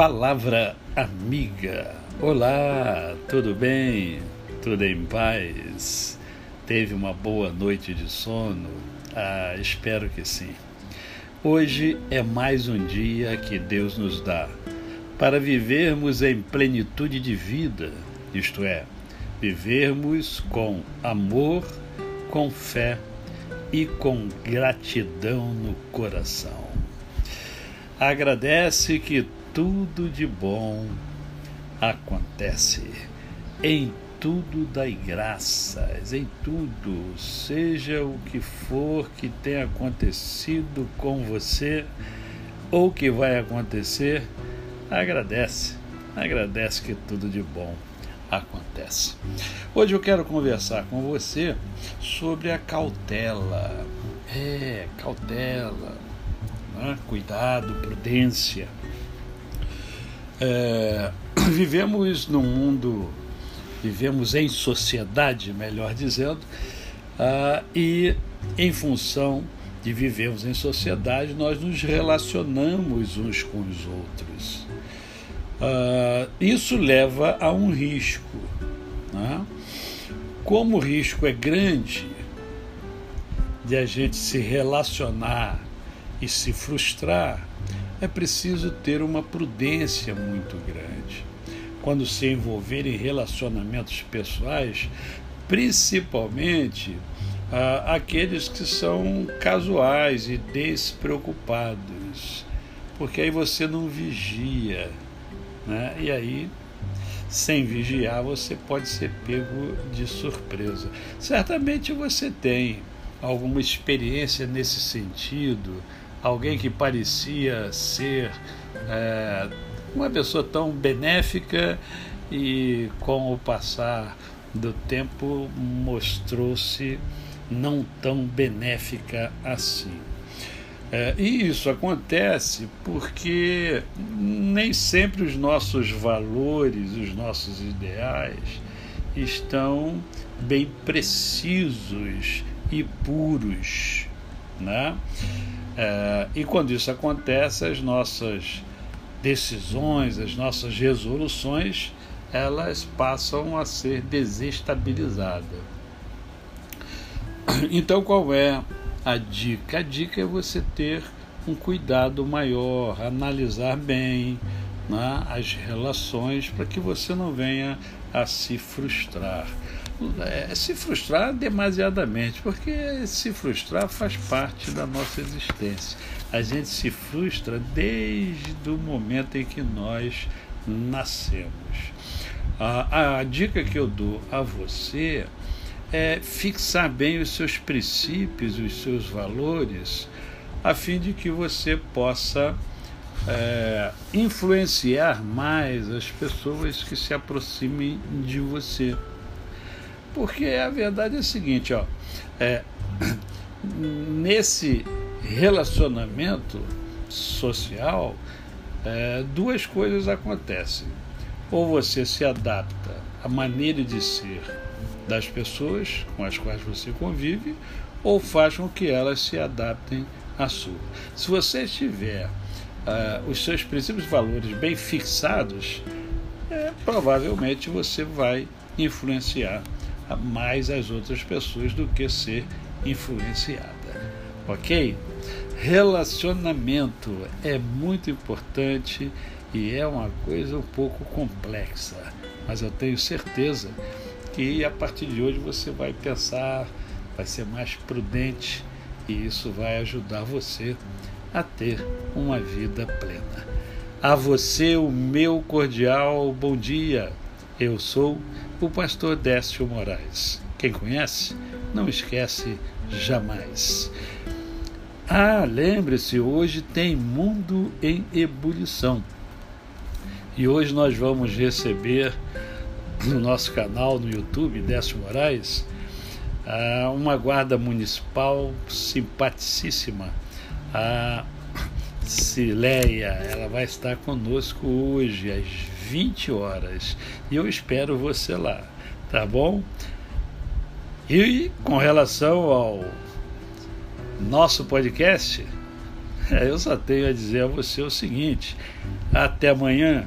Palavra amiga. Olá, tudo bem? Tudo em paz? Teve uma boa noite de sono? Ah, espero que sim. Hoje é mais um dia que Deus nos dá para vivermos em plenitude de vida, isto é, vivermos com amor, com fé e com gratidão no coração. Agradece que tudo de bom acontece. Em tudo dai graças, em tudo, seja o que for que tenha acontecido com você ou que vai acontecer, agradece. Agradece que tudo de bom acontece. Hoje eu quero conversar com você sobre a cautela. É, cautela, né? cuidado, prudência. É, vivemos num mundo, vivemos em sociedade, melhor dizendo, uh, e em função de vivermos em sociedade, nós nos relacionamos uns com os outros. Uh, isso leva a um risco. Né? Como o risco é grande de a gente se relacionar e se frustrar, é preciso ter uma prudência muito grande. Quando se envolver em relacionamentos pessoais, principalmente ah, aqueles que são casuais e despreocupados, porque aí você não vigia, né? e aí, sem vigiar, você pode ser pego de surpresa. Certamente você tem alguma experiência nesse sentido alguém que parecia ser é, uma pessoa tão benéfica e com o passar do tempo mostrou-se não tão benéfica assim. É, e isso acontece porque nem sempre os nossos valores, os nossos ideais estão bem precisos e puros. Né? É, e quando isso acontece, as nossas decisões, as nossas resoluções, elas passam a ser desestabilizadas. Então, qual é a dica? A dica é você ter um cuidado maior, analisar bem né, as relações para que você não venha a se frustrar é, se frustrar demasiadamente, porque se frustrar faz parte da nossa existência. A gente se frustra desde o momento em que nós nascemos. A, a dica que eu dou a você é fixar bem os seus princípios, os seus valores, a fim de que você possa é, influenciar mais as pessoas que se aproximem de você. Porque a verdade é a seguinte, ó, é, nesse relacionamento social, é, duas coisas acontecem. Ou você se adapta à maneira de ser das pessoas com as quais você convive, ou faz com que elas se adaptem à sua. Se você tiver uh, os seus princípios e valores bem fixados, é, provavelmente você vai influenciar mais as outras pessoas do que ser influenciada. Ok? Relacionamento é muito importante e é uma coisa um pouco complexa, mas eu tenho certeza que a partir de hoje você vai pensar, vai ser mais prudente e isso vai ajudar você a ter uma vida plena. A você o meu cordial bom dia. Eu sou o pastor Décio Moraes. Quem conhece, não esquece jamais. Ah, lembre-se, hoje tem Mundo em Ebulição. E hoje nós vamos receber no nosso canal no YouTube, Décio Moraes, ah, uma guarda municipal simpaticíssima, a Cileia. Ela vai estar conosco hoje às 20 horas. E eu espero você lá, tá bom? E com relação ao nosso podcast, eu só tenho a dizer a você o seguinte: até amanhã